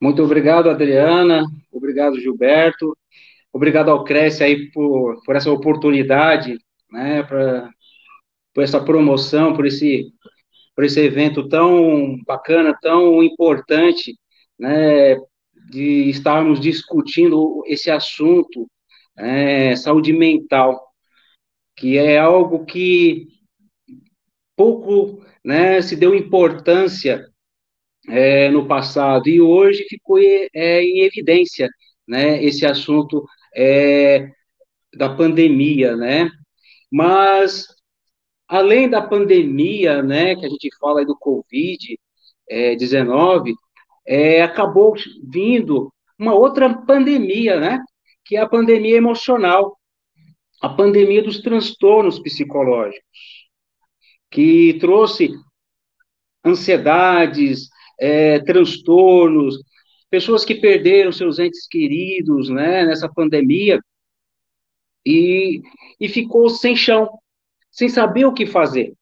Muito obrigado, Adriana. Obrigado, Gilberto. Obrigado ao Cresce aí por, por essa oportunidade, né, pra, por essa promoção, por esse, por esse evento tão bacana, tão importante, né, de estarmos discutindo esse assunto, é, saúde mental, que é algo que pouco né, se deu importância é, no passado e hoje ficou é, em evidência né, esse assunto é, da pandemia, né? Mas além da pandemia, né, que a gente fala do Covid-19, é, é, acabou vindo uma outra pandemia, né? Que é a pandemia emocional, a pandemia dos transtornos psicológicos que trouxe ansiedades, é, transtornos, pessoas que perderam seus entes queridos, né, nessa pandemia, e, e ficou sem chão, sem saber o que fazer.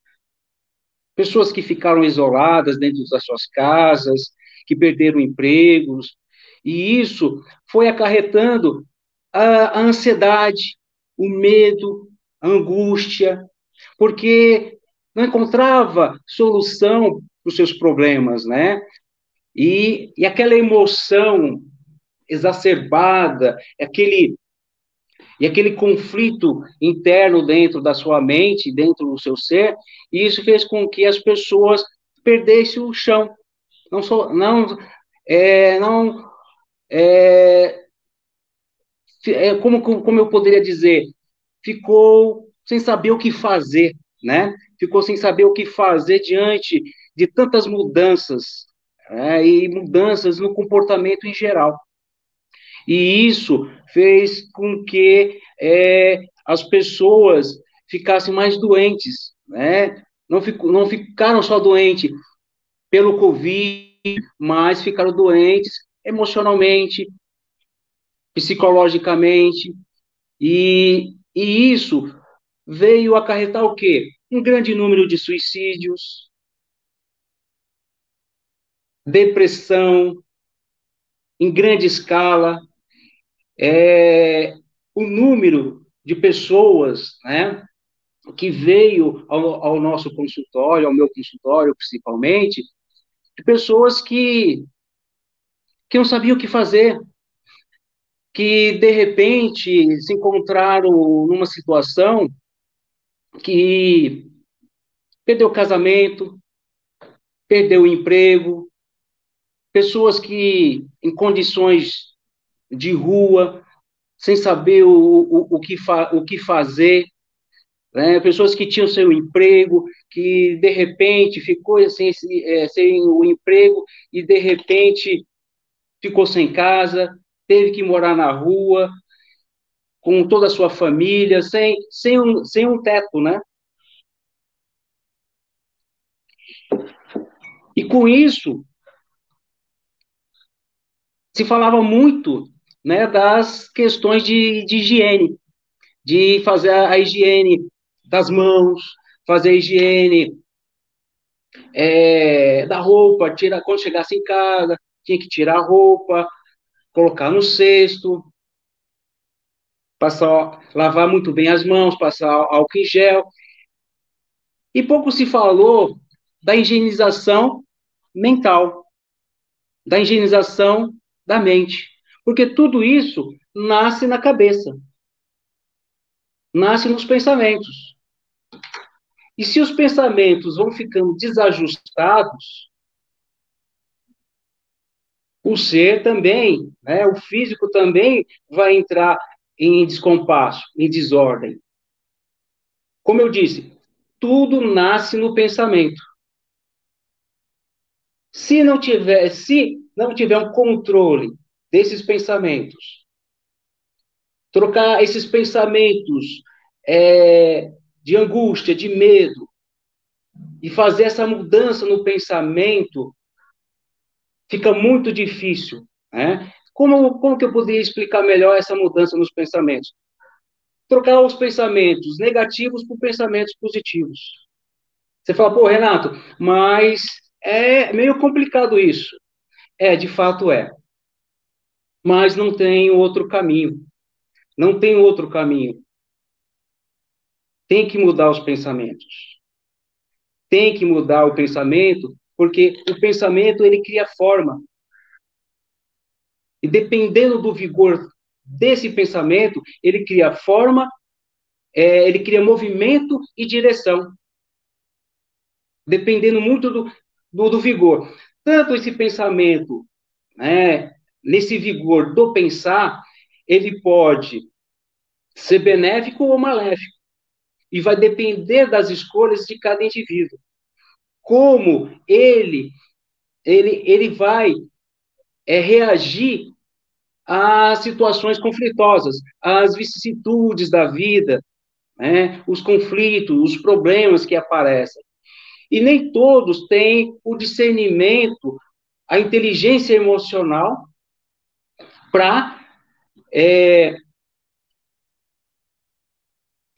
Pessoas que ficaram isoladas dentro das suas casas, que perderam empregos, e isso foi acarretando a, a ansiedade, o medo, a angústia, porque não encontrava solução os seus problemas, né? E, e aquela emoção exacerbada, aquele e aquele conflito interno dentro da sua mente, dentro do seu ser, e isso fez com que as pessoas perdessem o chão. Não só, não, é, não, é, é, como, como eu poderia dizer, ficou sem saber o que fazer, né? ficou sem saber o que fazer diante de tantas mudanças, né, e mudanças no comportamento em geral. E isso fez com que é, as pessoas ficassem mais doentes, né? Não, fico, não ficaram só doentes pelo Covid, mas ficaram doentes emocionalmente, psicologicamente, e, e isso veio acarretar o quê? um grande número de suicídios, depressão em grande escala, é, o número de pessoas, né, que veio ao, ao, nosso consultório, ao meu consultório principalmente, de pessoas que que não sabiam o que fazer, que de repente se encontraram numa situação que perdeu o casamento, perdeu o emprego, pessoas que em condições de rua, sem saber o, o, o, que, fa, o que fazer, né? pessoas que tinham seu emprego, que de repente ficou sem, é, sem o emprego e de repente ficou sem casa, teve que morar na rua, com toda a sua família, sem, sem, um, sem um teto, né? E com isso, se falava muito né, das questões de, de higiene, de fazer a, higiene das mãos, fazer a higiene é, da roupa, tirar, quando chegasse em casa, tinha que tirar a roupa, colocar no cesto, passar, lavar muito bem as mãos, passar álcool em gel. E pouco se falou da higienização mental, da higienização da mente, porque tudo isso nasce na cabeça, nasce nos pensamentos. E se os pensamentos vão ficando desajustados, o ser também, né, o físico também vai entrar em descompasso, em desordem. Como eu disse, tudo nasce no pensamento. Se não tiver, se não tiver um controle desses pensamentos, trocar esses pensamentos é, de angústia, de medo, e fazer essa mudança no pensamento, fica muito difícil. Né? Como, como que eu poderia explicar melhor essa mudança nos pensamentos? Trocar os pensamentos negativos por pensamentos positivos. Você fala, pô, Renato, mas é meio complicado isso. É, de fato é. Mas não tem outro caminho. Não tem outro caminho. Tem que mudar os pensamentos. Tem que mudar o pensamento, porque o pensamento ele cria forma. E dependendo do vigor desse pensamento, ele cria forma, é, ele cria movimento e direção. Dependendo muito do, do, do vigor. Tanto esse pensamento, né, nesse vigor do pensar, ele pode ser benéfico ou maléfico. E vai depender das escolhas de cada indivíduo. Como ele ele, ele vai é, reagir às situações conflitosas, às vicissitudes da vida, né, os conflitos, os problemas que aparecem. E nem todos têm o discernimento, a inteligência emocional para é,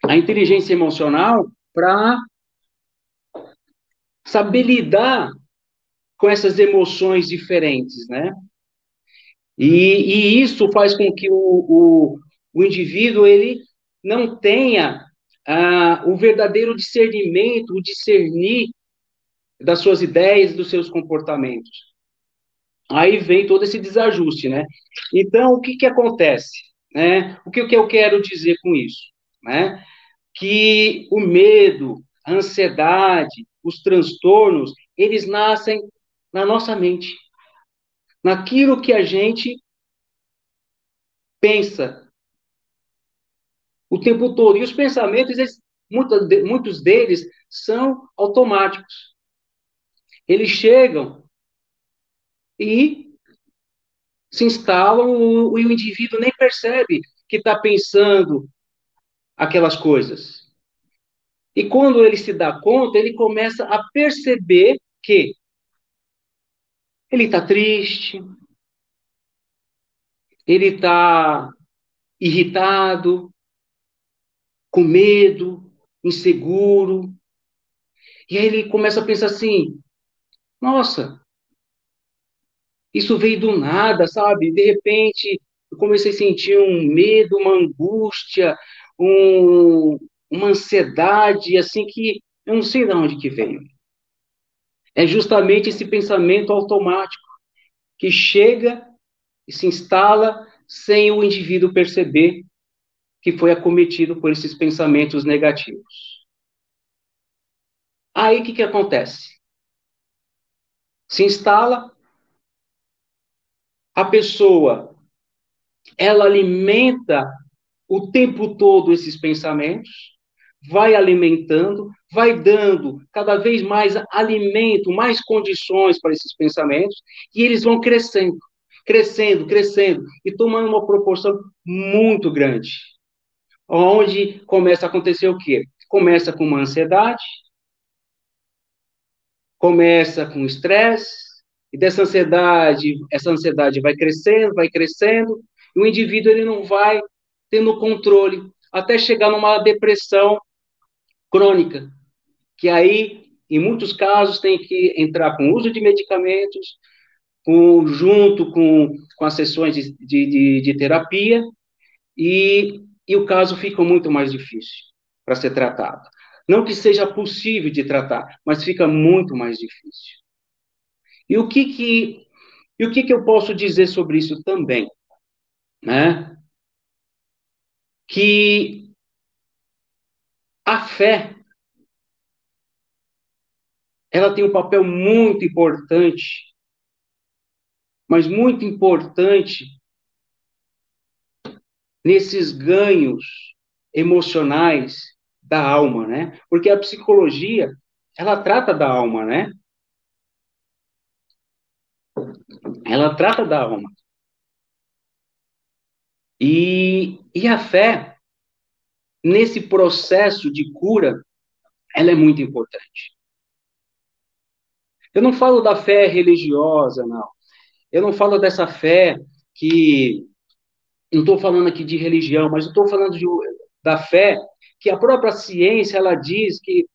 a inteligência emocional para saber lidar com essas emoções diferentes, né? E, e isso faz com que o, o, o indivíduo ele não tenha ah, o verdadeiro discernimento, o discernir das suas ideias, dos seus comportamentos. Aí vem todo esse desajuste, né? Então, o que que acontece? Né? O que, que eu quero dizer com isso? Né? Que o medo, a ansiedade, os transtornos, eles nascem na nossa mente. Naquilo que a gente pensa o tempo todo. E os pensamentos, eles, muitos deles são automáticos. Eles chegam e se instalam e o indivíduo nem percebe que está pensando aquelas coisas. E quando ele se dá conta, ele começa a perceber que ele está triste, ele está irritado, com medo, inseguro. E aí ele começa a pensar assim: nossa, isso veio do nada, sabe? De repente, eu comecei a sentir um medo, uma angústia, um, uma ansiedade, assim, que eu não sei de onde que veio. É justamente esse pensamento automático que chega e se instala sem o indivíduo perceber que foi acometido por esses pensamentos negativos. Aí o que, que acontece? Se instala, a pessoa ela alimenta o tempo todo esses pensamentos, vai alimentando, vai dando cada vez mais alimento, mais condições para esses pensamentos, e eles vão crescendo, crescendo, crescendo, e tomando uma proporção muito grande. Onde começa a acontecer o quê? Começa com uma ansiedade, começa com estresse, e dessa ansiedade, essa ansiedade vai crescendo, vai crescendo, e o indivíduo ele não vai tendo controle até chegar numa depressão crônica, que aí, em muitos casos, tem que entrar com uso de medicamentos, com, junto com, com as sessões de, de, de terapia, e, e o caso fica muito mais difícil para ser tratado. Não que seja possível de tratar, mas fica muito mais difícil. E o que que, e o que, que eu posso dizer sobre isso também? Né? Que a fé ela tem um papel muito importante, mas muito importante nesses ganhos emocionais da alma, né? Porque a psicologia, ela trata da alma, né? ela trata da alma. E, e a fé, nesse processo de cura, ela é muito importante. Eu não falo da fé religiosa, não. Eu não falo dessa fé que. Não estou falando aqui de religião, mas estou falando de, da fé que a própria ciência ela diz que,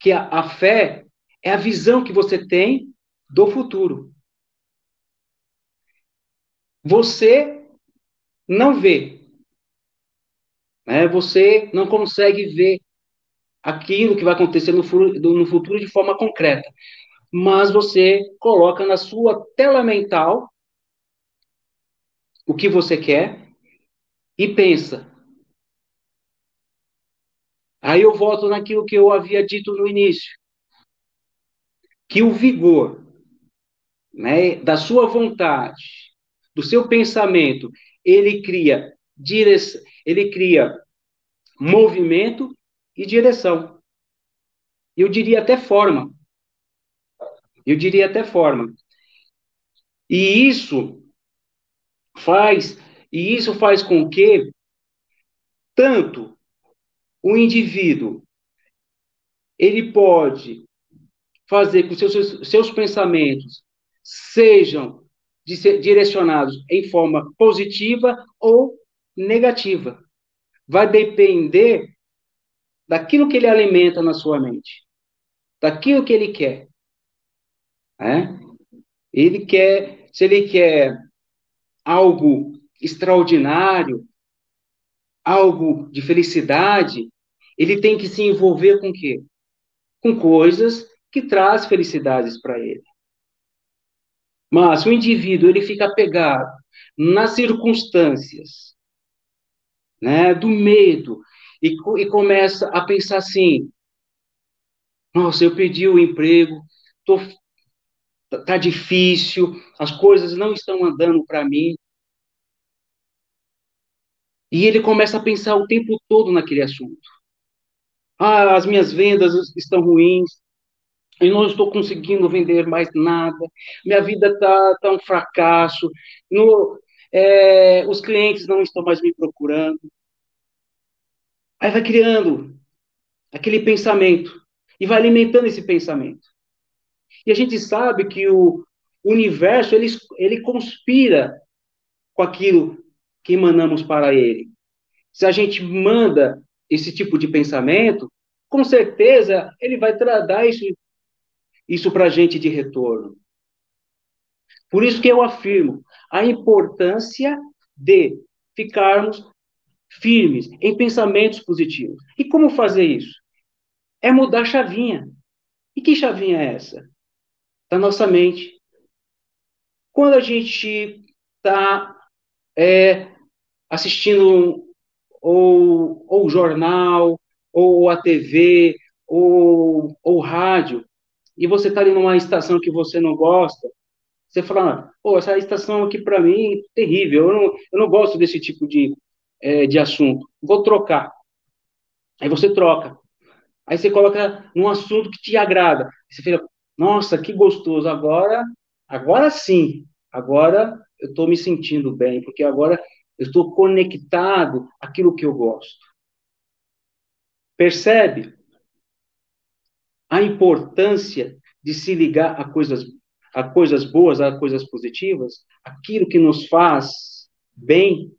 que a, a fé é a visão que você tem do futuro. Você não vê. Né? Você não consegue ver aquilo que vai acontecer no, no futuro de forma concreta. Mas você coloca na sua tela mental o que você quer e pensa. Aí eu volto naquilo que eu havia dito no início. Que o vigor né, da sua vontade, do seu pensamento, ele cria ele cria movimento e direção. Eu diria até forma. Eu diria até forma. E isso faz, e isso faz com que tanto o indivíduo ele pode fazer com que seus, seus pensamentos sejam direcionados em forma positiva ou negativa. Vai depender daquilo que ele alimenta na sua mente, daquilo que ele quer. Né? Ele quer, se ele quer algo extraordinário, algo de felicidade, ele tem que se envolver com quê? Com coisas que traz felicidades para ele. Mas o indivíduo ele fica apegado nas circunstâncias, né, do medo e, e começa a pensar assim: nossa, eu perdi o emprego, tô, tá difícil, as coisas não estão andando para mim. E ele começa a pensar o tempo todo naquele assunto. Ah, as minhas vendas estão ruins, eu não estou conseguindo vender mais nada, minha vida está tá um fracasso, no, é, os clientes não estão mais me procurando. Aí vai criando aquele pensamento e vai alimentando esse pensamento. E a gente sabe que o universo ele, ele conspira com aquilo que emanamos para ele. Se a gente manda esse tipo de pensamento, com certeza ele vai dar isso isso para a gente de retorno. Por isso que eu afirmo a importância de ficarmos firmes em pensamentos positivos. E como fazer isso? É mudar a chavinha. E que chavinha é essa? Da nossa mente. Quando a gente está é, assistindo ou, ou jornal, ou a TV, ou, ou rádio, e você está ali numa estação que você não gosta, você fala, pô, essa estação aqui para mim é terrível, eu não, eu não gosto desse tipo de, é, de assunto, vou trocar. Aí você troca. Aí você coloca num assunto que te agrada. Você fica, nossa, que gostoso, agora, agora sim, agora eu estou me sentindo bem, porque agora eu estou conectado àquilo que eu gosto. Percebe? a importância de se ligar a coisas, a coisas boas, a coisas positivas, aquilo que nos faz bem.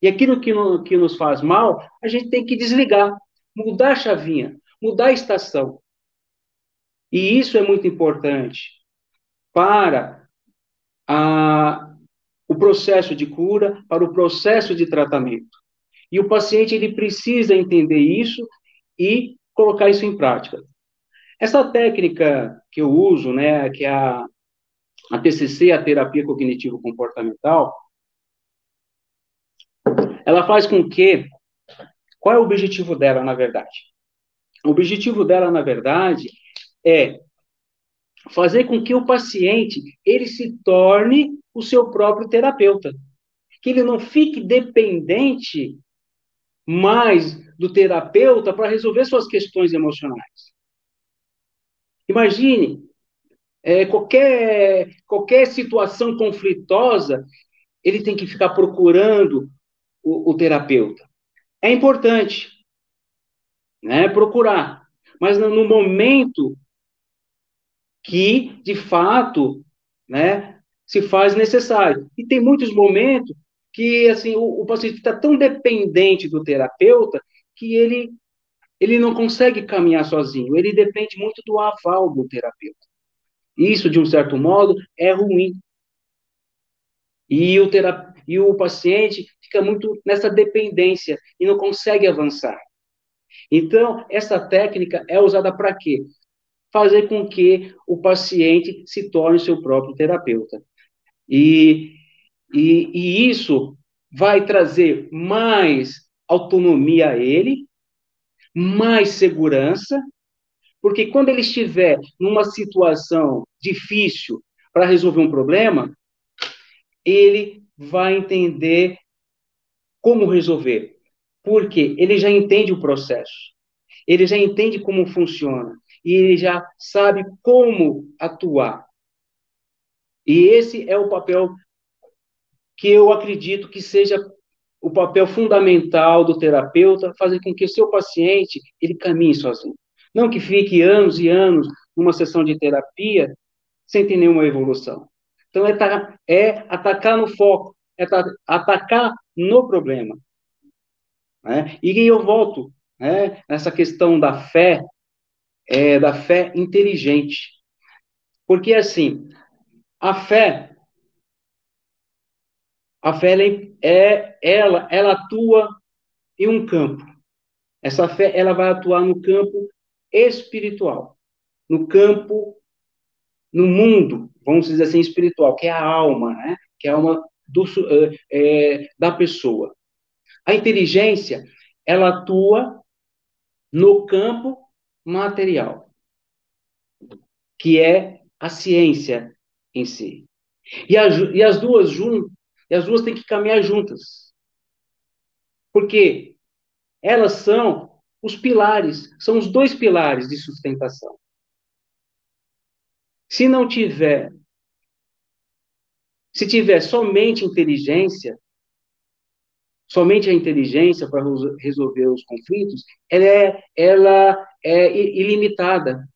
E aquilo que, no, que nos faz mal, a gente tem que desligar, mudar a chavinha, mudar a estação. E isso é muito importante para a, o processo de cura, para o processo de tratamento. E o paciente ele precisa entender isso e colocar isso em prática. Essa técnica que eu uso, né, que é a, a TCC, a terapia cognitivo comportamental, ela faz com que qual é o objetivo dela, na verdade? O objetivo dela, na verdade, é fazer com que o paciente ele se torne o seu próprio terapeuta, que ele não fique dependente mais do terapeuta para resolver suas questões emocionais. Imagine é, qualquer, qualquer situação conflitosa, ele tem que ficar procurando o, o terapeuta. É importante, né, procurar, mas no, no momento que, de fato, né, se faz necessário. E tem muitos momentos que, assim, o, o paciente está tão dependente do terapeuta que ele, ele não consegue caminhar sozinho, ele depende muito do aval do terapeuta. Isso, de um certo modo, é ruim. E o, terap... e o paciente fica muito nessa dependência e não consegue avançar. Então, essa técnica é usada para quê? Fazer com que o paciente se torne seu próprio terapeuta. E, e, e isso vai trazer mais autonomia a ele, mais segurança, porque quando ele estiver numa situação difícil para resolver um problema, ele vai entender como resolver. Porque ele já entende o processo, ele já entende como funciona, e ele já sabe como atuar. E esse é o papel que eu acredito que seja o papel fundamental do terapeuta, fazer com que o seu paciente ele caminhe sozinho. Não que fique anos e anos numa sessão de terapia sem ter nenhuma evolução. Então, é, é atacar no foco, é atacar no problema. Né? E eu volto né, nessa questão da fé, é, da fé inteligente. Porque, assim, a fé, a fé é, ela, ela atua em um campo. Essa fé, ela vai atuar no campo espiritual, no campo, no mundo, vamos dizer assim, espiritual, que é a alma, né? Que é a alma do, é, da pessoa. A inteligência, ela atua no campo material, que é a ciência em si. E, a, e as duas juntas, e as duas têm que caminhar juntas. Porque elas são os pilares, são os dois pilares de sustentação. Se não tiver, se tiver somente inteligência, somente a inteligência para resolver os conflitos, ela é, ela é ilimitada.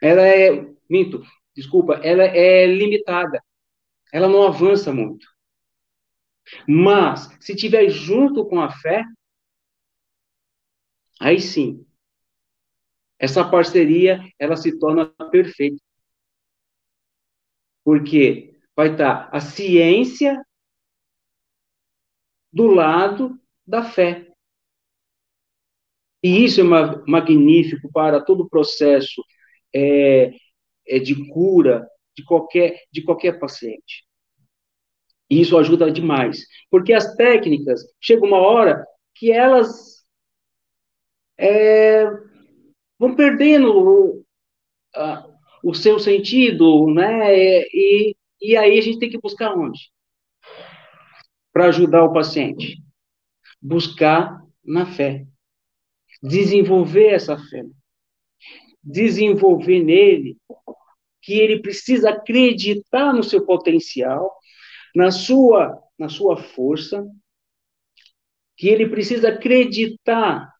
Ela é, minto, desculpa, ela é limitada. Ela não avança muito. Mas, se tiver junto com a fé, Aí sim, essa parceria ela se torna perfeita. Porque vai estar a ciência do lado da fé. E isso é magnífico para todo o processo é, é de cura de qualquer, de qualquer paciente. E isso ajuda demais. Porque as técnicas, chega uma hora que elas é, vão perdendo o, a, o seu sentido, né? E, e aí a gente tem que buscar onde? Para ajudar o paciente. Buscar na fé. Desenvolver essa fé. Desenvolver nele que ele precisa acreditar no seu potencial, na sua, na sua força, que ele precisa acreditar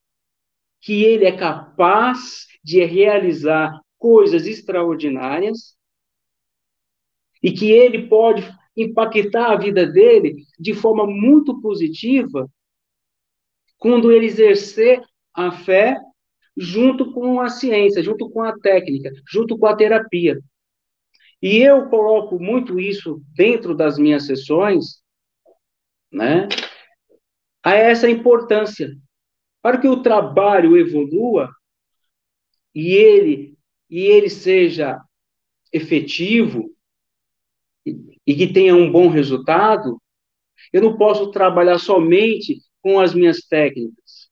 que ele é capaz de realizar coisas extraordinárias e que ele pode impactar a vida dele de forma muito positiva quando ele exercer a fé junto com a ciência, junto com a técnica, junto com a terapia. E eu coloco muito isso dentro das minhas sessões, né? A essa importância para que o trabalho evolua e ele e ele seja efetivo e, e que tenha um bom resultado, eu não posso trabalhar somente com as minhas técnicas,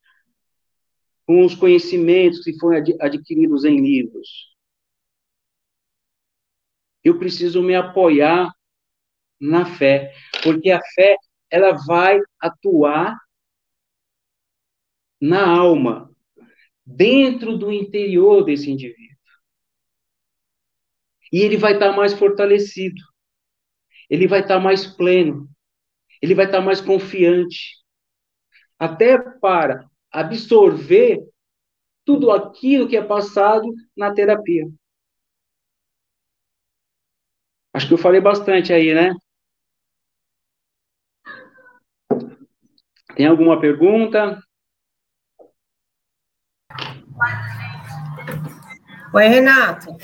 com os conhecimentos que foram adquiridos em livros. Eu preciso me apoiar na fé, porque a fé ela vai atuar na alma, dentro do interior desse indivíduo. E ele vai estar mais fortalecido. Ele vai estar mais pleno. Ele vai estar mais confiante. Até para absorver tudo aquilo que é passado na terapia. Acho que eu falei bastante aí, né? Tem alguma pergunta? Oi, Renato.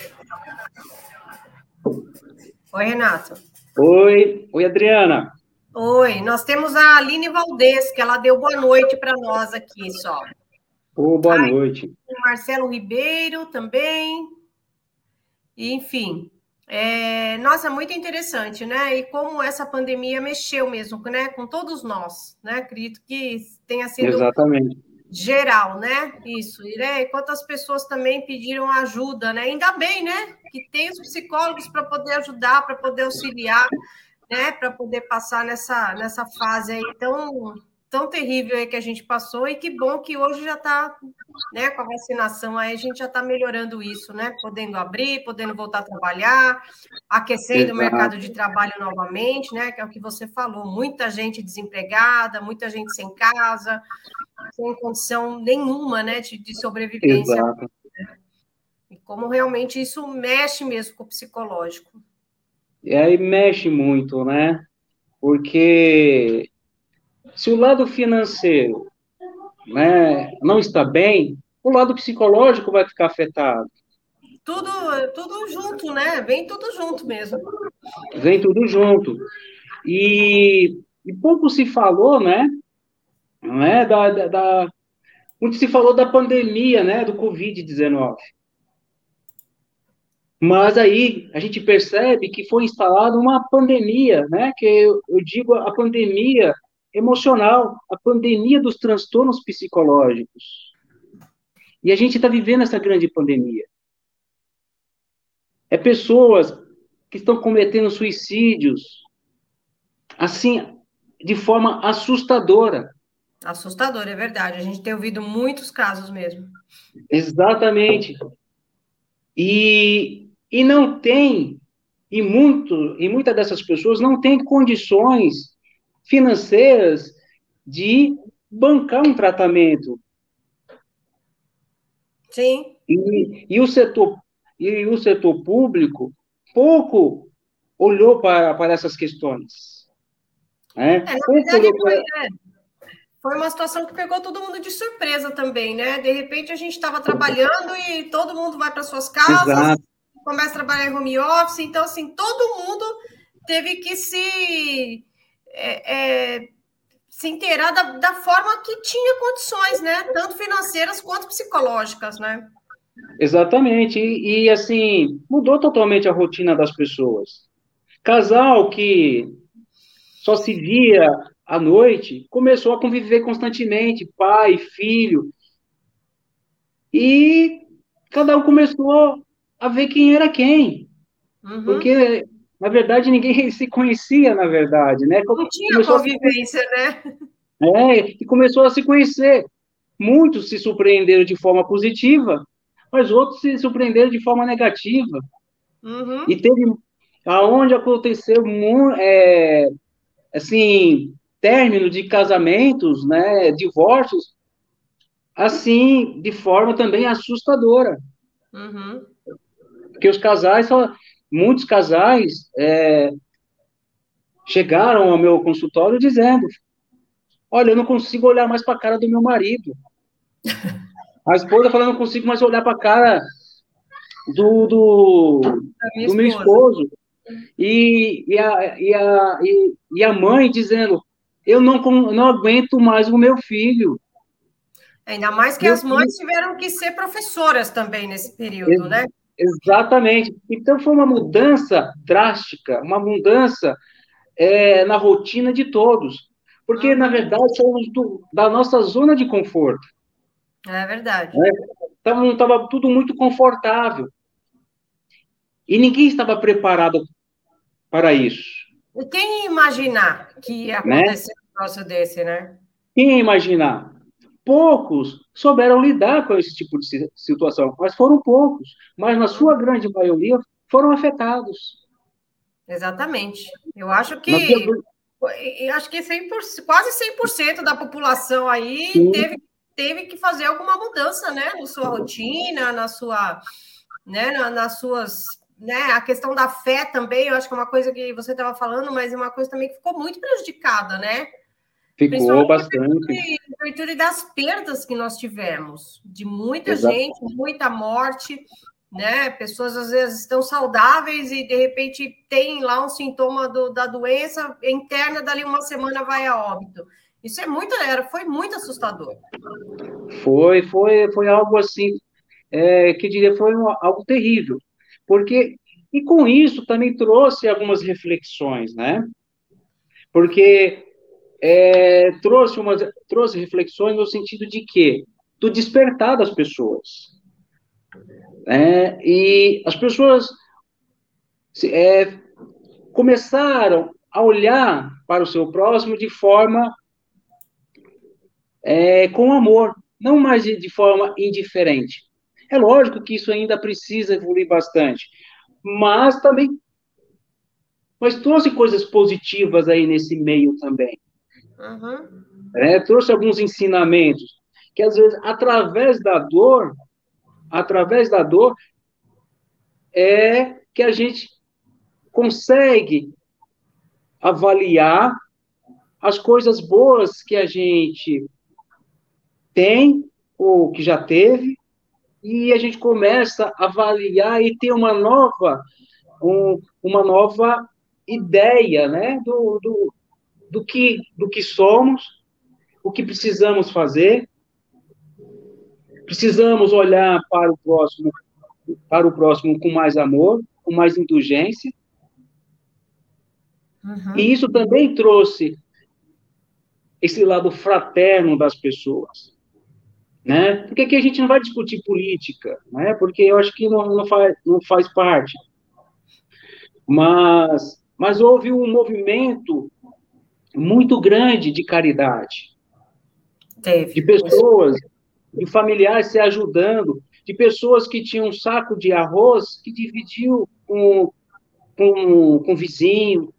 Oi, Renato. Oi, oi, Adriana. Oi, nós temos a Aline Valdez, que ela deu boa noite para nós aqui só. Oh, boa Ai, noite. Marcelo Ribeiro também. Enfim, é, nossa, muito interessante, né? E como essa pandemia mexeu mesmo, né? Com todos nós, né? Acredito que tenha sido Exatamente. geral, né? Isso. E né? quantas pessoas também pediram ajuda, né? Ainda bem, né? Que tem os psicólogos para poder ajudar, para poder auxiliar, né? Para poder passar nessa, nessa fase aí tão tão terrível aí que a gente passou e que bom que hoje já está, né, com a vacinação aí a gente já está melhorando isso, né, podendo abrir, podendo voltar a trabalhar, aquecendo Exato. o mercado de trabalho novamente, né, que é o que você falou, muita gente desempregada, muita gente sem casa, sem condição nenhuma, né, de, de sobrevivência. Exato. E como realmente isso mexe mesmo com o psicológico. E aí mexe muito, né? Porque se o lado financeiro né, não está bem, o lado psicológico vai ficar afetado. Tudo, tudo junto, né? Vem tudo junto mesmo. Vem tudo junto. E, e pouco se falou, né? Não é? Da, da, da, muito se falou da pandemia, né? Do Covid-19. Mas aí a gente percebe que foi instalada uma pandemia, né? Que eu, eu digo a pandemia emocional, a pandemia dos transtornos psicológicos. E a gente está vivendo essa grande pandemia. É pessoas que estão cometendo suicídios, assim, de forma assustadora. Assustador, é verdade. A gente tem ouvido muitos casos mesmo. Exatamente. E, e não tem, e, muito, e muitas dessas pessoas não têm condições financeiras de bancar um tratamento. Sim. E, e, o setor e o setor público pouco olhou para, para essas questões. Né? É, na verdade, foi, né? foi uma situação que pegou todo mundo de surpresa também, né? De repente a gente estava trabalhando e todo mundo vai para suas casas, Exato. começa a trabalhar em home office, então assim, todo mundo teve que se é, é, se inteirar da, da, forma que tinha condições, né? Tanto financeiras quanto psicológicas, né? Exatamente. E, e, assim, mudou totalmente a rotina das pessoas. Casal que só se via à noite começou a conviver constantemente, pai, filho. E cada um começou a ver quem era quem. Uhum. Porque na verdade, ninguém se conhecia, na verdade, né? Não tinha convivência, né? É, e começou a se conhecer. Muitos se surpreenderam de forma positiva, mas outros se surpreenderam de forma negativa. Uhum. E teve, aonde aconteceu, é, assim, término de casamentos, né, divórcios, assim, de forma também assustadora. Uhum. Porque os casais só, muitos casais é, chegaram ao meu consultório dizendo: Olha, eu não consigo olhar mais para a cara do meu marido. A esposa falando: Não consigo mais olhar para a cara do, do, do meu esposo. E, e, a, e, a, e, e a mãe dizendo: Eu não, não aguento mais o meu filho. Ainda mais que meu as mães filho... tiveram que ser professoras também nesse período, né? Exatamente. Então foi uma mudança drástica, uma mudança é, na rotina de todos. Porque, na verdade, somos do, da nossa zona de conforto. É verdade. Né? Estava então, tudo muito confortável. E ninguém estava preparado para isso. E quem imaginar que ia né? acontecer né? um negócio desse, né? Quem imaginar? Poucos souberam lidar com esse tipo de situação, mas foram poucos. Mas na sua grande maioria foram afetados. Exatamente. Eu acho que eu acho que 100%, quase 100% da população aí teve, teve que fazer alguma mudança, né, na sua rotina, na sua, né, na, nas suas, né, a questão da fé também, eu acho que é uma coisa que você estava falando, mas é uma coisa também que ficou muito prejudicada, né? Ficou bastante. Virtude das perdas que nós tivemos, de muita Exato. gente, muita morte, né? Pessoas às vezes estão saudáveis e de repente tem lá um sintoma do, da doença interna, dali uma semana vai a óbito. Isso é muito, era, foi muito assustador. Foi, foi, foi algo assim, é, que diria, foi um, algo terrível, porque e com isso também trouxe algumas reflexões, né? Porque é, trouxe, uma, trouxe reflexões no sentido de que do despertar das pessoas. É, e as pessoas é, começaram a olhar para o seu próximo de forma é, com amor, não mais de, de forma indiferente. É lógico que isso ainda precisa evoluir bastante, mas também mas trouxe coisas positivas aí nesse meio também. Uhum. É, trouxe alguns ensinamentos que às vezes através da dor, através da dor é que a gente consegue avaliar as coisas boas que a gente tem ou que já teve e a gente começa a avaliar e ter uma nova um, uma nova ideia, né, do, do, do que, do que somos, o que precisamos fazer. Precisamos olhar para o próximo, para o próximo com mais amor, com mais indulgência. Uhum. E isso também trouxe esse lado fraterno das pessoas. Né? Porque aqui a gente não vai discutir política, né? porque eu acho que não, não, faz, não faz parte. Mas, mas houve um movimento muito grande de caridade. Teve. De pessoas, de familiares se ajudando, de pessoas que tinham um saco de arroz que dividiu com, com, com o vizinho.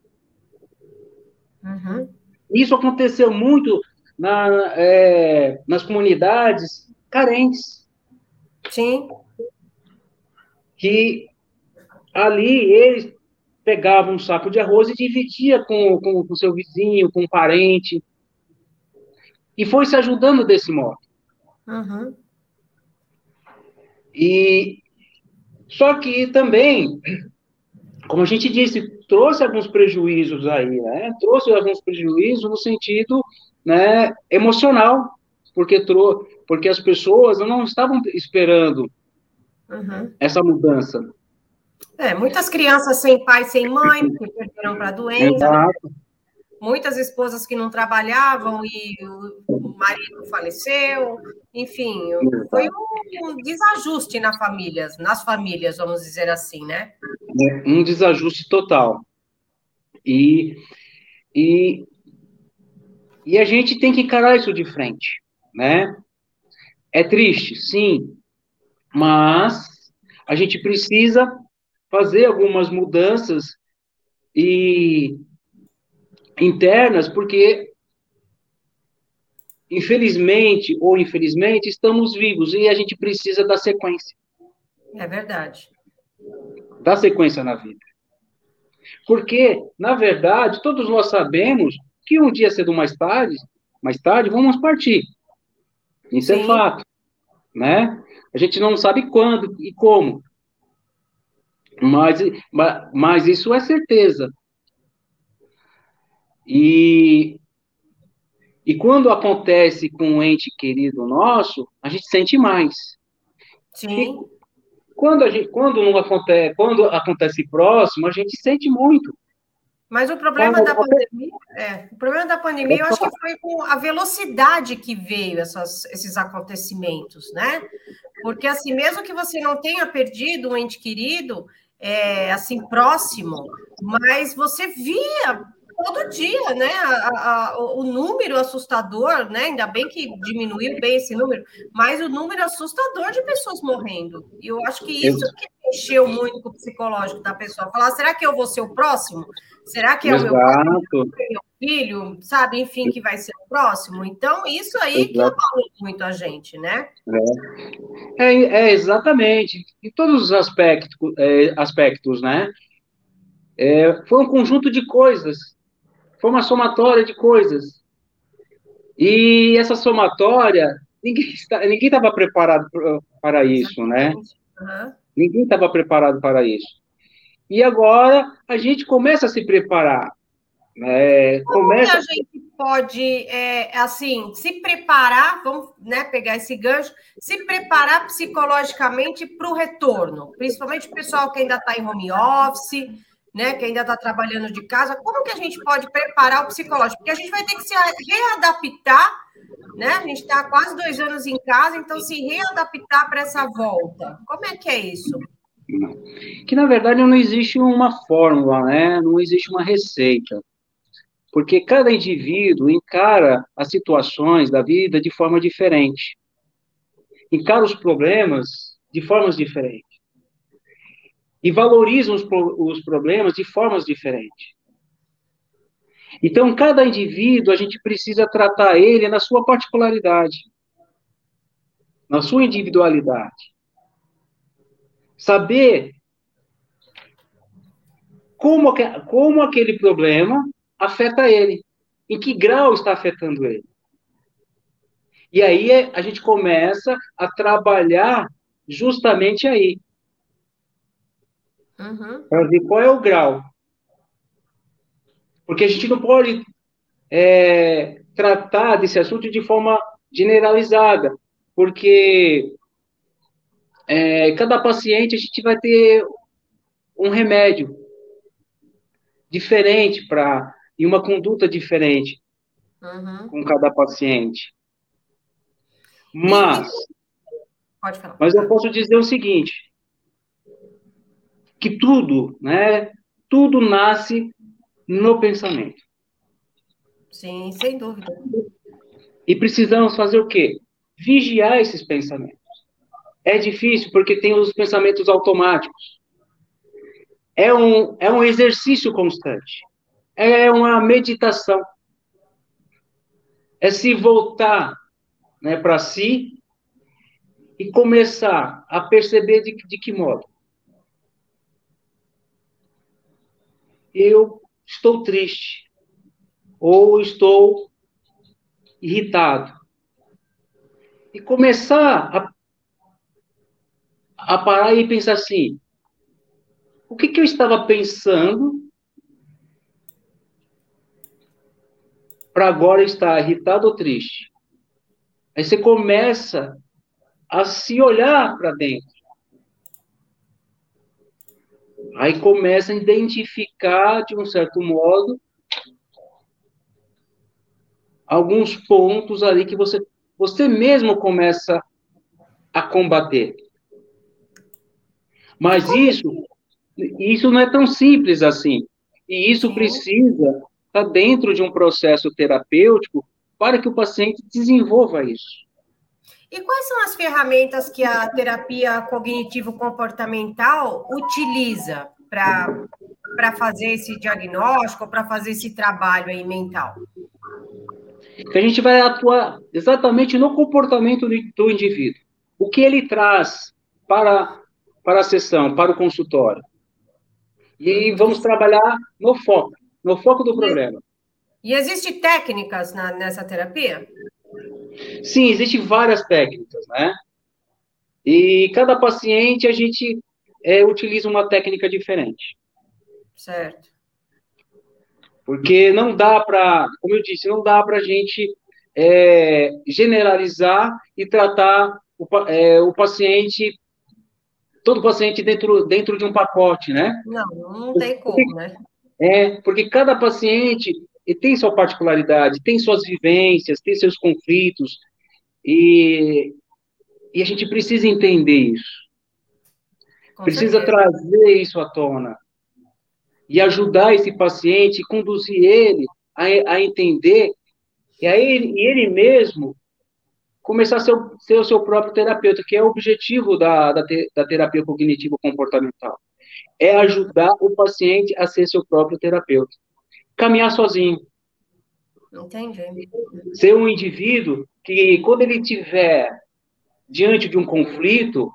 Uhum. Isso aconteceu muito na, é, nas comunidades carentes. Sim. Que ali eles pegava um saco de arroz e dividia com o com, com seu vizinho, com um parente. E foi se ajudando desse modo. Uhum. E só que também, como a gente disse, trouxe alguns prejuízos aí, né? Trouxe alguns prejuízos no sentido, né, emocional, porque trou porque as pessoas não estavam esperando uhum. essa mudança. É, muitas crianças sem pai, sem mãe, que perderam para a doença. Exato. Muitas esposas que não trabalhavam e o marido faleceu. Enfim, foi um, desajuste na famílias, nas famílias, vamos dizer assim, né? É, um desajuste total. E, e, e a gente tem que encarar isso de frente, né? É triste, sim, mas a gente precisa fazer algumas mudanças e internas, porque infelizmente ou infelizmente estamos vivos e a gente precisa da sequência. É verdade. Da sequência na vida. Porque, na verdade, todos nós sabemos que um dia cedo mais tarde, mais tarde, vamos partir. Isso é Sim. é fato, né? A gente não sabe quando e como, mas, mas isso é certeza. E, e quando acontece com um ente querido nosso, a gente sente mais. Sim. E quando, a gente, quando não acontece, quando acontece próximo, a gente sente muito. Mas o problema quando, da pandemia, é, o problema da pandemia, eu acho que foi com a velocidade que veio essas, esses acontecimentos, né? Porque assim, mesmo que você não tenha perdido um ente querido, é, assim próximo, mas você via todo dia, né? A, a, o número assustador, né? Ainda bem que diminuiu bem esse número, mas o número assustador de pessoas morrendo. E eu acho que isso que mexeu muito com o psicológico da pessoa. Falar, será que eu vou ser o próximo? Será que é Exato. o meu, filho, sabe? Enfim, que vai ser o próximo. Então, isso aí Exato. que abalou muito a gente, né? É, é, é exatamente. Em todos os aspectos, é, aspectos né? É, foi um conjunto de coisas. Foi uma somatória de coisas. E essa somatória, ninguém estava preparado para isso, né? Uhum. Ninguém estava preparado para isso. E agora a gente começa a se preparar. É, Como começa... a gente pode, é, assim, se preparar, vamos né, pegar esse gancho, se preparar psicologicamente para o retorno, principalmente o pessoal que ainda está em home office, né, que ainda está trabalhando de casa, como que a gente pode preparar o psicológico? Porque a gente vai ter que se readaptar, né? A gente está quase dois anos em casa, então se readaptar para essa volta. Como é que é isso? Que na verdade não existe uma fórmula, né? Não existe uma receita. Porque cada indivíduo encara as situações da vida de forma diferente. Encara os problemas de formas diferentes. E valoriza os, os problemas de formas diferentes. Então, cada indivíduo, a gente precisa tratar ele na sua particularidade, na sua individualidade. Saber como, como aquele problema afeta ele, em que grau está afetando ele. E aí a gente começa a trabalhar justamente aí. Uhum. Para ver qual é o grau. Porque a gente não pode é, tratar desse assunto de forma generalizada, porque é, cada paciente a gente vai ter um remédio diferente para e uma conduta diferente uhum. com cada paciente. Mas, mas eu posso dizer o seguinte, que tudo, né, tudo nasce no pensamento. Sim, sem dúvida. E precisamos fazer o quê? Vigiar esses pensamentos. É difícil porque tem os pensamentos automáticos. É um, é um exercício constante. É uma meditação. É se voltar né, para si e começar a perceber de, de que modo. Eu estou triste ou estou irritado. E começar a a parar e pensar assim: o que, que eu estava pensando para agora estar irritado ou triste? Aí você começa a se olhar para dentro. Aí começa a identificar, de um certo modo, alguns pontos ali que você, você mesmo começa a combater. Mas isso, isso não é tão simples assim. E isso precisa estar dentro de um processo terapêutico para que o paciente desenvolva isso. E quais são as ferramentas que a terapia cognitivo-comportamental utiliza para fazer esse diagnóstico, para fazer esse trabalho aí mental? Que a gente vai atuar exatamente no comportamento do indivíduo. O que ele traz para para a sessão, para o consultório. E vamos trabalhar no foco, no foco do problema. E existem técnicas na, nessa terapia? Sim, existem várias técnicas, né? E cada paciente a gente é, utiliza uma técnica diferente. Certo. Porque não dá para, como eu disse, não dá para a gente é, generalizar e tratar o, é, o paciente todo paciente dentro, dentro de um pacote, né? Não, não tem como, né? É, porque cada paciente tem sua particularidade, tem suas vivências, tem seus conflitos, e, e a gente precisa entender isso. Com precisa certeza. trazer isso à tona. E ajudar esse paciente, conduzir ele a, a entender, e, a ele, e ele mesmo começar a ser, ser, o seu próprio terapeuta, que é o objetivo da, da, te, da terapia cognitivo-comportamental. É ajudar o paciente a ser seu próprio terapeuta. Caminhar sozinho. Entendi. Ser um indivíduo que, quando ele tiver diante de um conflito,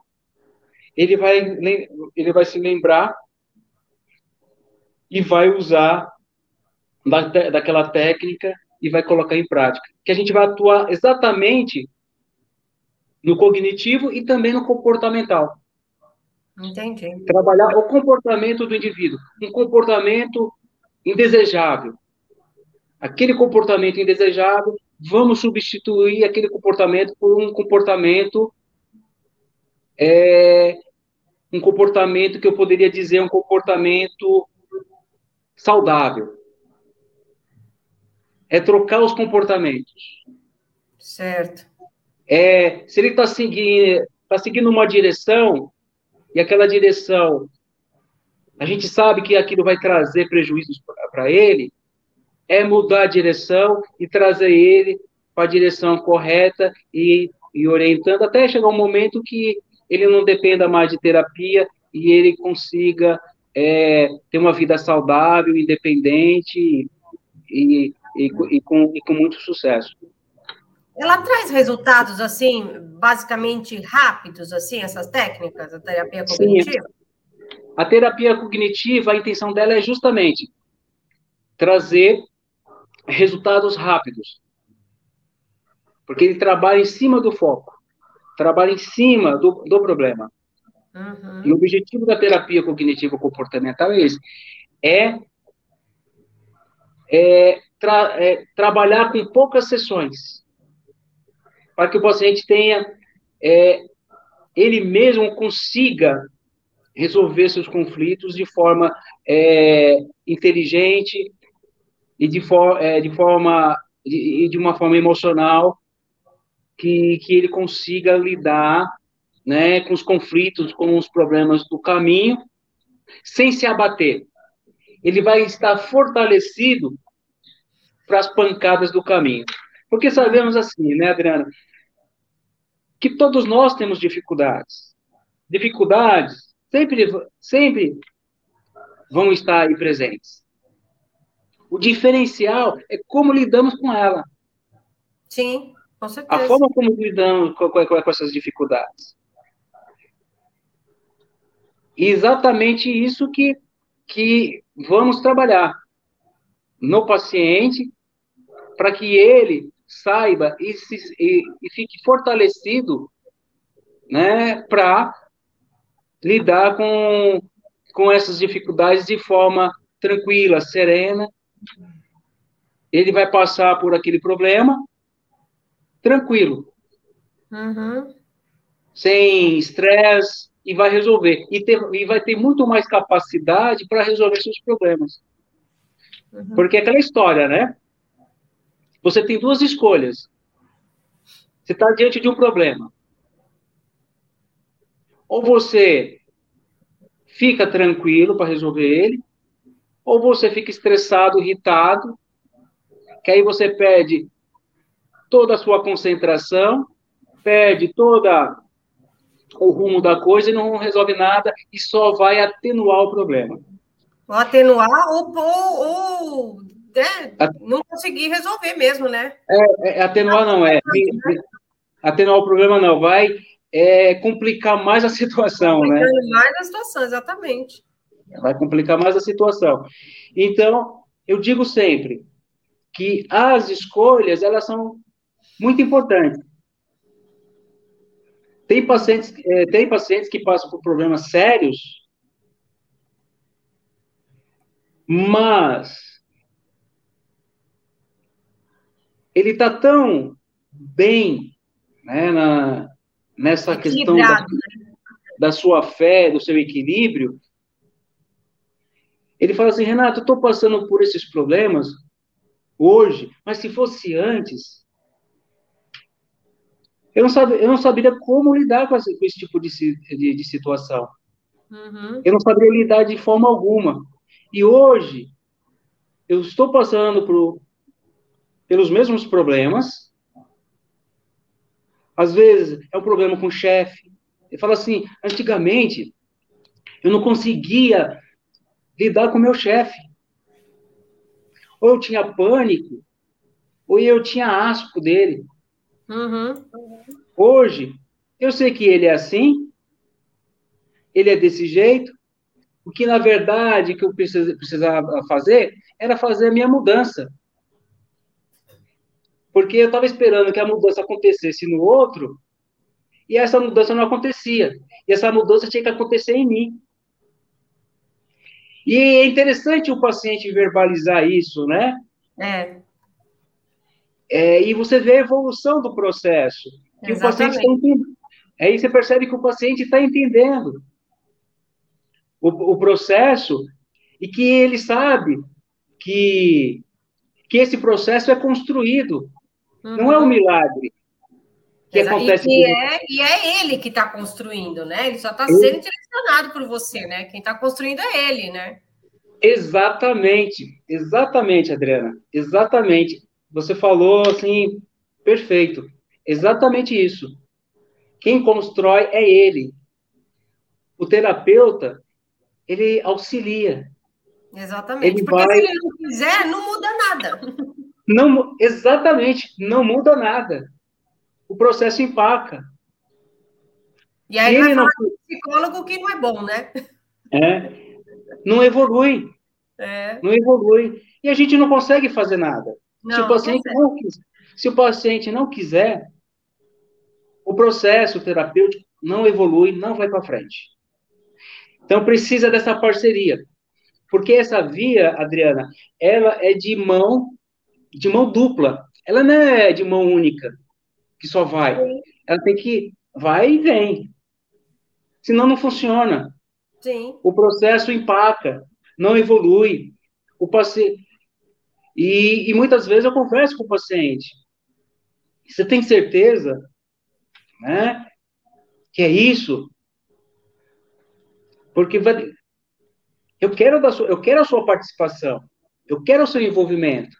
ele vai, ele vai se lembrar e vai usar da, daquela técnica e vai colocar em prática. Que a gente vai atuar exatamente no cognitivo e também no comportamental. Entendi. Trabalhar o comportamento do indivíduo, um comportamento indesejável. Aquele comportamento indesejável, vamos substituir aquele comportamento por um comportamento é, um comportamento que eu poderia dizer um comportamento saudável. É trocar os comportamentos. Certo. É, se ele está seguindo, tá seguindo uma direção, e aquela direção, a gente sabe que aquilo vai trazer prejuízos para ele, é mudar a direção e trazer ele para a direção correta e, e orientando até chegar um momento que ele não dependa mais de terapia e ele consiga é, ter uma vida saudável, independente e, e, e, com, e com muito sucesso. Ela traz resultados, assim, basicamente rápidos, assim, essas técnicas, a terapia cognitiva? Sim. A terapia cognitiva, a intenção dela é justamente trazer resultados rápidos. Porque ele trabalha em cima do foco trabalha em cima do, do problema. Uhum. E o objetivo da terapia cognitivo-comportamental é esse: é, é, tra, é, trabalhar com poucas sessões, para que o paciente tenha, é, ele mesmo consiga resolver seus conflitos de forma é, inteligente e de, for, é, de forma de, de uma forma emocional que, que ele consiga lidar né, com os conflitos, com os problemas do caminho, sem se abater. Ele vai estar fortalecido para as pancadas do caminho. Porque sabemos assim, né, Adriana, que todos nós temos dificuldades. Dificuldades sempre, sempre vão estar aí presentes. O diferencial é como lidamos com ela. Sim. Com certeza. A forma como lidamos com, com, com essas dificuldades. E exatamente isso que, que vamos trabalhar no paciente, para que ele saiba e, se, e, e fique fortalecido né, para lidar com, com essas dificuldades de forma tranquila, serena. Ele vai passar por aquele problema tranquilo. Uhum. Sem estresse e vai resolver. E, ter, e vai ter muito mais capacidade para resolver seus problemas. Uhum. Porque é aquela história, né? Você tem duas escolhas. Você está diante de um problema. Ou você fica tranquilo para resolver ele, ou você fica estressado, irritado, que aí você perde toda a sua concentração, perde toda o rumo da coisa e não resolve nada e só vai atenuar o problema. Ou atenuar ou, ou, ou né, não conseguir resolver mesmo, né? É, é atenuar não é. Atenuar o problema não, vai é, complicar mais a situação, né? mais a situação, exatamente. Vai complicar mais a situação. Então, eu digo sempre que as escolhas, elas são muito importante. Tem pacientes, é, tem pacientes que passam por problemas sérios, mas ele está tão bem né, na, nessa questão da, né? da, sua fé, do seu equilíbrio. Ele fala assim, Renato, eu estou passando por esses problemas hoje, mas se fosse antes, eu não, sabia, eu não saberia como lidar com esse, com esse tipo de, de, de situação. Uhum. Eu não saberia lidar de forma alguma. E hoje, eu estou passando por, pelos mesmos problemas, Às vezes é um problema com o chefe. Ele fala assim: antigamente eu não conseguia lidar com o meu chefe. Ou eu tinha pânico, ou eu tinha asco dele. Uhum. Hoje, eu sei que ele é assim, ele é desse jeito, o que, na verdade, que eu precisava fazer era fazer a minha mudança. Porque eu estava esperando que a mudança acontecesse no outro, e essa mudança não acontecia. E essa mudança tinha que acontecer em mim. E é interessante o paciente verbalizar isso, né? É. é e você vê a evolução do processo. Que o paciente entendendo. Aí você percebe que o paciente está entendendo o, o processo e que ele sabe que, que esse processo é construído, uhum. não é um milagre. Que acontece e, é, e é ele que está construindo, né? Ele só está sendo direcionado por você, né? Quem está construindo é ele, né? Exatamente, exatamente, Adriana, exatamente. Você falou assim, perfeito, exatamente isso. Quem constrói é ele. O terapeuta, ele auxilia. Exatamente. Ele Porque vai... se ele não quiser, não muda nada. Não, exatamente, não muda nada. O processo empaca. E aí ele vai não... psicólogo que não é bom, né? É. Não evolui. É. Não evolui. E a gente não consegue fazer nada. Não, se, o paciente não, não quiser, se o paciente não quiser, o processo terapêutico não evolui, não vai para frente. Então precisa dessa parceria. Porque essa via, Adriana, ela é de mão de mão dupla. Ela não é de mão única, que só vai. Ela tem que vai e vem. Senão não funciona. Sim. O processo empaca, não evolui. O paciente e, e muitas vezes eu converso com o paciente. Você tem certeza, né, que é isso? Porque vai, eu quero, da sua, eu quero a sua participação, eu quero o seu envolvimento.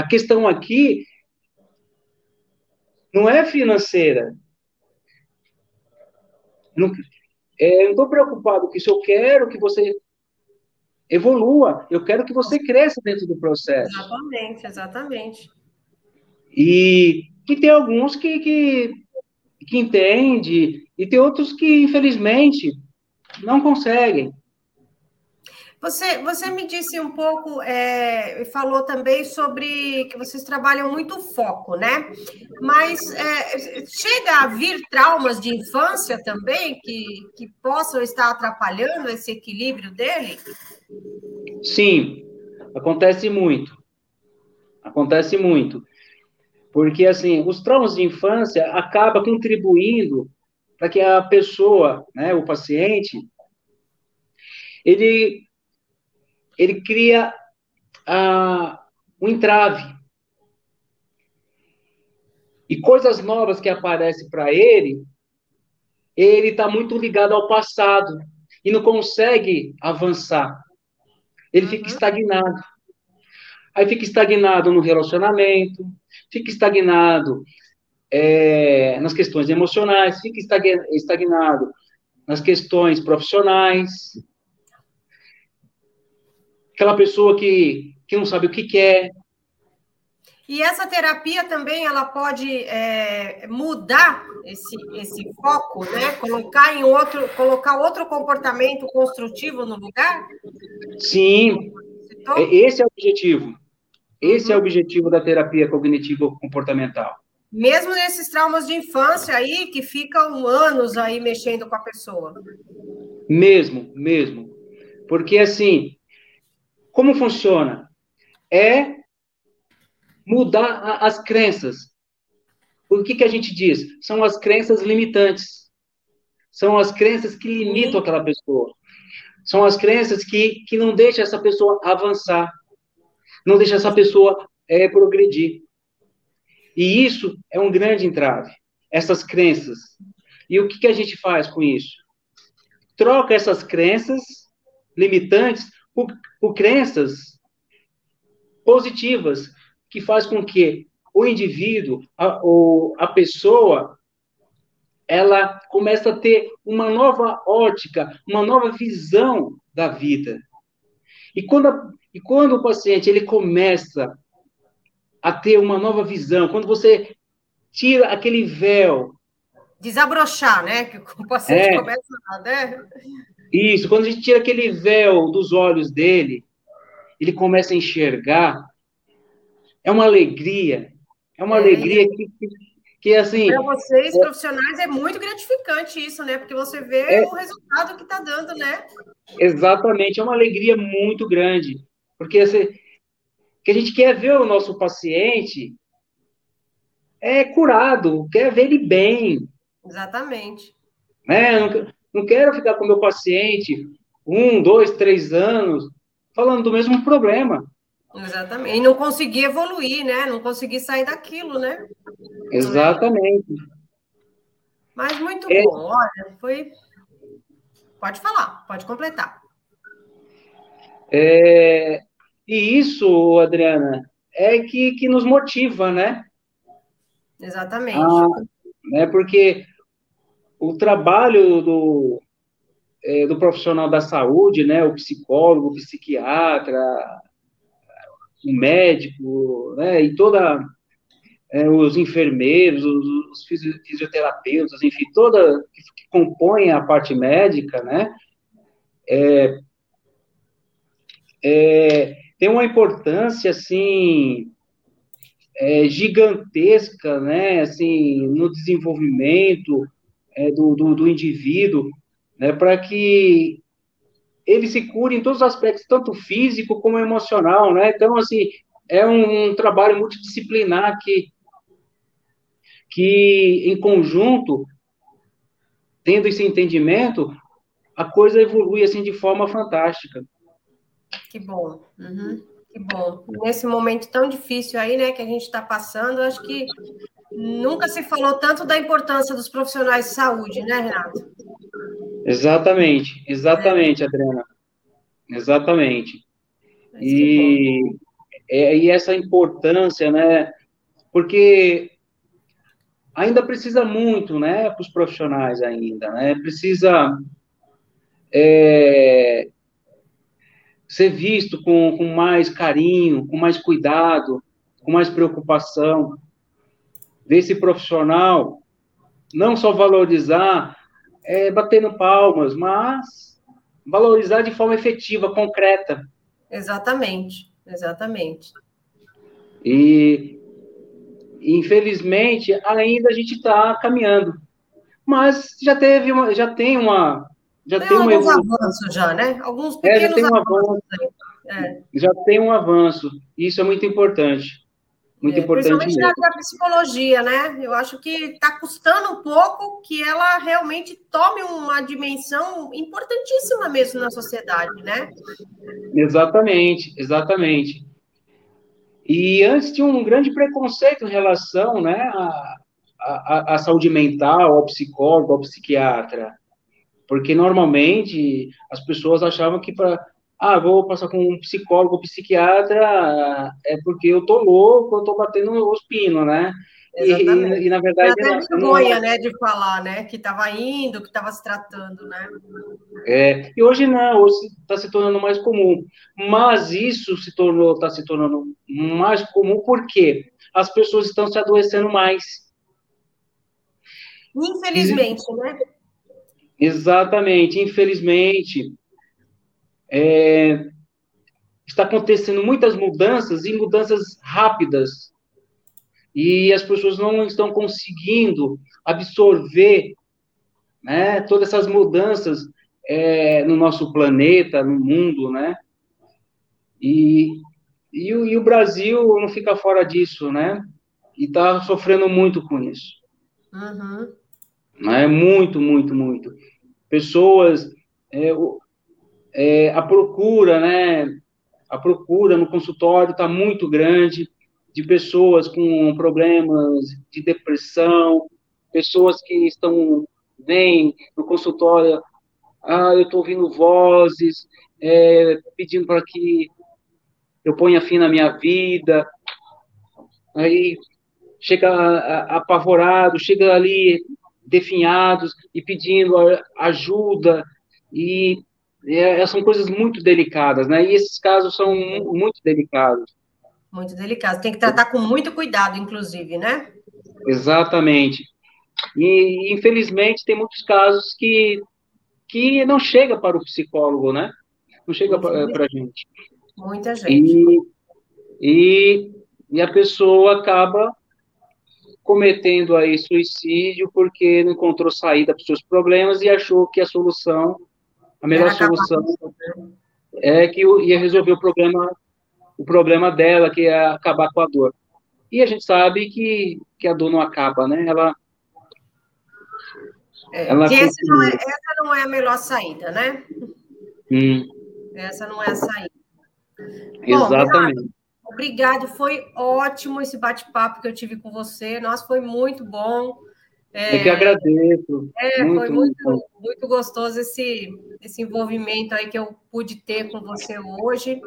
A questão aqui não é financeira. Não, é, eu não estou preocupado com isso. Eu quero que você evolua. Eu quero que você cresça dentro do processo. Exatamente, exatamente. E que tem alguns que, que, que entende e tem outros que, infelizmente, não conseguem. Você, você me disse um pouco, é, falou também sobre que vocês trabalham muito foco, né? Mas é, chega a vir traumas de infância também que, que possam estar atrapalhando esse equilíbrio dele? Sim, acontece muito. Acontece muito. Porque, assim, os traumas de infância acabam contribuindo para que a pessoa, né, o paciente, ele, ele cria ah, um entrave. E coisas novas que aparecem para ele, ele está muito ligado ao passado e não consegue avançar. Ele fica uhum. estagnado. Aí fica estagnado no relacionamento, fica estagnado é, nas questões emocionais, fica estagnado nas questões profissionais. Aquela pessoa que, que não sabe o que quer. E essa terapia também ela pode é, mudar esse, esse foco, né? Colocar em outro, colocar outro comportamento construtivo no lugar? Sim. Esse é o objetivo. Esse uhum. é o uhum. objetivo da terapia cognitivo comportamental. Mesmo nesses traumas de infância aí, que ficam anos aí mexendo com a pessoa. Mesmo, mesmo. Porque, assim, como funciona? É mudar as crenças. O que, que a gente diz? São as crenças limitantes. São as crenças que limitam aquela pessoa. São as crenças que, que não deixam essa pessoa avançar. Não deixam essa pessoa é, progredir. E isso é um grande entrave, essas crenças. E o que, que a gente faz com isso? Troca essas crenças limitantes por, por crenças positivas, que faz com que o indivíduo, a, o, a pessoa, ela começa a ter uma nova ótica, uma nova visão da vida. E quando, a, e quando o paciente ele começa a ter uma nova visão, quando você tira aquele véu. Desabrochar, né? Que o paciente é, começa a. Né? Isso, quando a gente tira aquele véu dos olhos dele, ele começa a enxergar. É uma alegria. É uma é. alegria que, que, assim. Para vocês, é, profissionais, é muito gratificante isso, né? Porque você vê é, o resultado que está dando, né? Exatamente, é uma alegria muito grande. Porque assim, que a gente quer ver o nosso paciente é curado, quer ver ele bem. Exatamente. Né? Não, quero ficar com meu paciente um, dois, três anos falando do mesmo problema. Exatamente. E não conseguir evoluir, né? Não conseguir sair daquilo, né? Exatamente. Mas muito é... bom. Olha, foi. Pode falar, pode completar. É... E isso, Adriana, é que, que nos motiva, né? Exatamente. Ah, né, porque o trabalho do, é, do profissional da saúde, né, o psicólogo, o psiquiatra, o médico, né, e toda é, os enfermeiros, os, os, fisioterapeutas, enfim, toda que, que a parte médica, né, é, é, tem uma importância assim é, gigantesca, né, assim, no desenvolvimento é, do, do, do, indivíduo, né, para que ele se cure em todos os aspectos, tanto físico como emocional, né, então, assim, é um, um trabalho multidisciplinar que, que, em conjunto, tendo esse entendimento, a coisa evolui, assim, de forma fantástica. Que bom. Uhum. Que bom. Nesse momento tão difícil aí, né, que a gente está passando, acho que nunca se falou tanto da importância dos profissionais de saúde, né, Renato? Exatamente, exatamente, é. Adriana. Exatamente. E, é, e essa importância, né, porque ainda precisa muito, né, para os profissionais ainda, né, precisa é, ser visto com, com mais carinho, com mais cuidado, com mais preocupação, desse profissional, não só valorizar é, batendo palmas, mas valorizar de forma efetiva, concreta. Exatamente, exatamente. E, infelizmente, ainda a gente está caminhando. Mas já teve uma, já tem uma, já tem, tem alguns um avanços já, né? Alguns pequenos é, já tem um avanços. É. Já tem um avanço. Isso é muito importante. Muito é, importante. Principalmente mesmo. na psicologia, né? Eu acho que está custando um pouco que ela realmente tome uma dimensão importantíssima mesmo na sociedade, né? Exatamente, exatamente. E antes tinha um grande preconceito em relação né, à, à, à saúde mental, ao psicólogo, ao psiquiatra. Porque normalmente as pessoas achavam que para ah, vou passar com um psicólogo, um psiquiatra, é porque eu tô louco, eu tô batendo os pinos, né? E, e, e, na verdade. Até não, vergonha, não... né, de falar, né? Que estava indo, que estava se tratando, né? É, e hoje não, hoje está se tornando mais comum. Mas isso se tornou, está se tornando mais comum porque as pessoas estão se adoecendo mais. Infelizmente, e... né? Exatamente, infelizmente, é, está acontecendo muitas mudanças e mudanças rápidas, e as pessoas não estão conseguindo absorver né, todas essas mudanças é, no nosso planeta, no mundo, né? E, e, e o Brasil não fica fora disso, né? E está sofrendo muito com isso. Uhum. É muito, muito, muito pessoas, é, é, a procura, né? A procura no consultório está muito grande de pessoas com problemas de depressão, pessoas que estão vêm no consultório, ah, eu estou ouvindo vozes, é, pedindo para que eu ponha fim na minha vida. Aí chega apavorado, chega ali definhados e pedindo ajuda e é, são coisas muito delicadas, né? E esses casos são muito delicados. Muito delicados. Tem que tratar com muito cuidado, inclusive, né? Exatamente. E, infelizmente, tem muitos casos que, que não chega para o psicólogo, né? Não chega para a gente. Muita gente. E, e, e a pessoa acaba cometendo aí suicídio porque não encontrou saída para os seus problemas e achou que a solução, a melhor solução é que ia resolver o problema, o problema dela, que é acabar com a dor. E a gente sabe que, que a dor não acaba, né? Ela é, ela que não é, essa não é a melhor saída, né? Hum. Essa não é a saída. Exatamente. Bom, Obrigado, foi ótimo esse bate-papo que eu tive com você. Nossa, foi muito bom. É, eu que agradeço. É, muito, foi muito, muito, muito gostoso esse, esse envolvimento aí que eu pude ter com você hoje.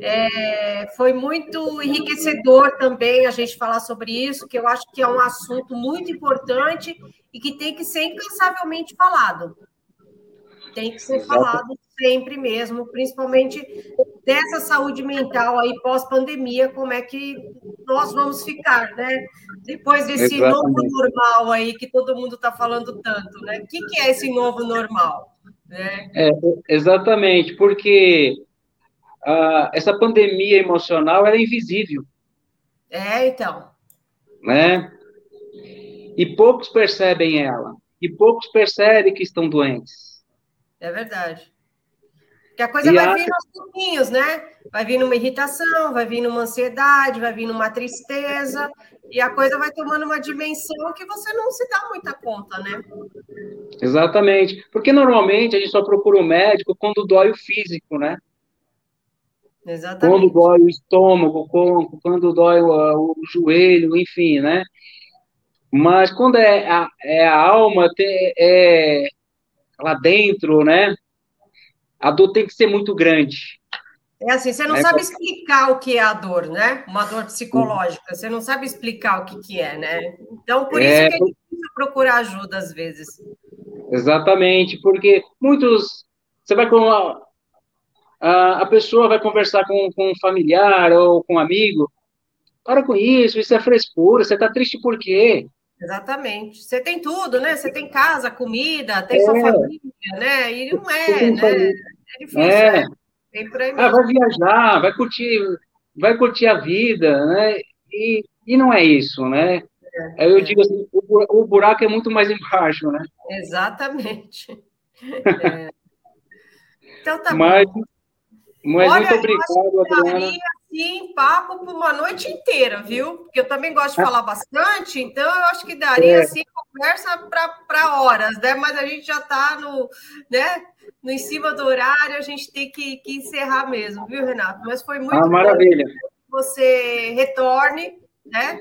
É, foi muito enriquecedor também a gente falar sobre isso, que eu acho que é um assunto muito importante e que tem que ser incansavelmente falado. Tem que ser falado sempre mesmo, principalmente dessa saúde mental aí pós-pandemia, como é que nós vamos ficar, né? Depois desse Exatamente. novo normal aí que todo mundo está falando tanto, né? O que, que é esse novo normal? Né? É, exatamente, porque ah, essa pandemia emocional é invisível. É, então. Né? E poucos percebem ela. E poucos percebem que estão doentes. É verdade. Que a coisa e vai vir aos pouquinhos, né? Vai vir numa irritação, vai vir numa ansiedade, vai vir numa tristeza, e a coisa vai tomando uma dimensão que você não se dá muita conta, né? Exatamente. Porque normalmente a gente só procura o um médico quando dói o físico, né? Exatamente. Quando dói o estômago, quando dói o, o joelho, enfim, né? Mas quando é a, é a alma, é, lá dentro, né? a dor tem que ser muito grande. É assim, você não é, sabe explicar o que é a dor, né? Uma dor psicológica, você não sabe explicar o que, que é, né? Então, por isso é, que é difícil procurar ajuda às vezes. Exatamente, porque muitos. Você vai com. A, a, a pessoa vai conversar com, com um familiar ou com um amigo. Para com isso, isso é frescura, você está triste por quê? Exatamente. Você tem tudo, né? Você tem casa, comida, tem é. sua família, né? E não é, né? É difícil, é. Né? Ah, vai viajar, vai curtir, vai curtir a vida, né? E, e não é isso, né? É, Eu digo assim, o, buraco é muito mais embaixo, né? Exatamente. É. Então tá mas, bom. Mas Olha, muito obrigado, Adriana sim, papo por uma noite inteira, viu? Porque eu também gosto de falar bastante, então eu acho que daria é. assim conversa para horas, né? Mas a gente já está no, né? No em cima do horário, a gente tem que, que encerrar mesmo, viu, Renato? Mas foi muito ah, maravilha. que você retorne, né?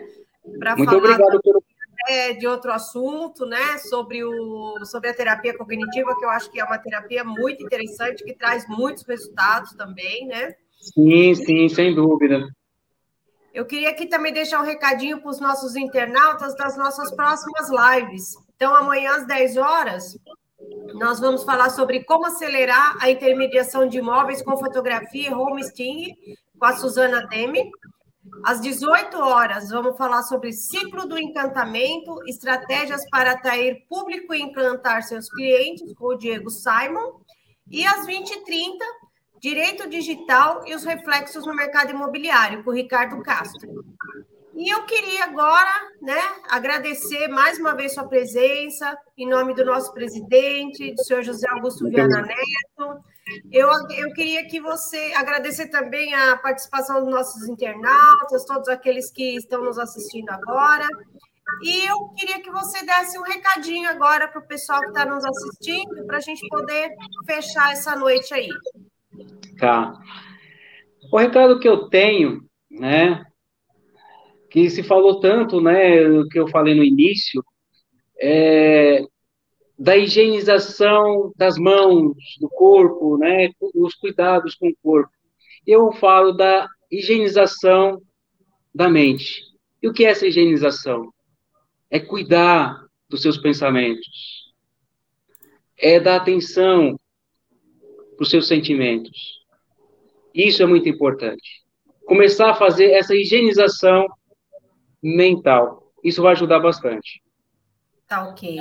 Para falar obrigado pelo... é, de outro assunto, né? Sobre, o, sobre a terapia cognitiva, que eu acho que é uma terapia muito interessante, que traz muitos resultados também, né? Sim, sim, sem dúvida. Eu queria aqui também deixar um recadinho para os nossos internautas das nossas próximas lives. Então, amanhã às 10 horas, nós vamos falar sobre como acelerar a intermediação de imóveis com fotografia e homesting com a Suzana Demi. Às 18 horas, vamos falar sobre ciclo do encantamento, estratégias para atrair público e encantar seus clientes, com o Diego Simon. E às 20h30, Direito Digital e os Reflexos no Mercado Imobiliário, com o Ricardo Castro. E eu queria agora né, agradecer mais uma vez sua presença, em nome do nosso presidente, do senhor José Augusto Viana Neto. Eu, eu queria que você agradecer também a participação dos nossos internautas, todos aqueles que estão nos assistindo agora. E eu queria que você desse um recadinho agora para o pessoal que está nos assistindo, para a gente poder fechar essa noite aí. Tá. O recado que eu tenho, né, que se falou tanto, né, que eu falei no início, é da higienização das mãos, do corpo, né, os cuidados com o corpo. Eu falo da higienização da mente, E o que é essa higienização? É cuidar dos seus pensamentos. É dar atenção para os seus sentimentos. Isso é muito importante. Começar a fazer essa higienização mental. Isso vai ajudar bastante. Tá ok.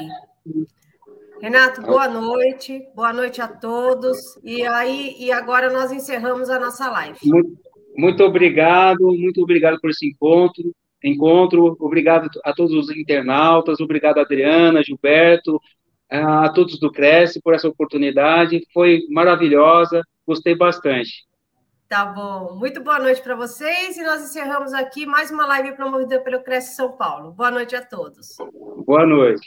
Renato, boa noite. Boa noite a todos. E aí, e agora nós encerramos a nossa live. Muito, muito obrigado, muito obrigado por esse encontro. Encontro, obrigado a todos os internautas, obrigado Adriana, Gilberto, a todos do Cresce por essa oportunidade. Foi maravilhosa, gostei bastante. Tá bom. Muito boa noite para vocês e nós encerramos aqui mais uma live promovida pelo Cresce São Paulo. Boa noite a todos. Boa noite.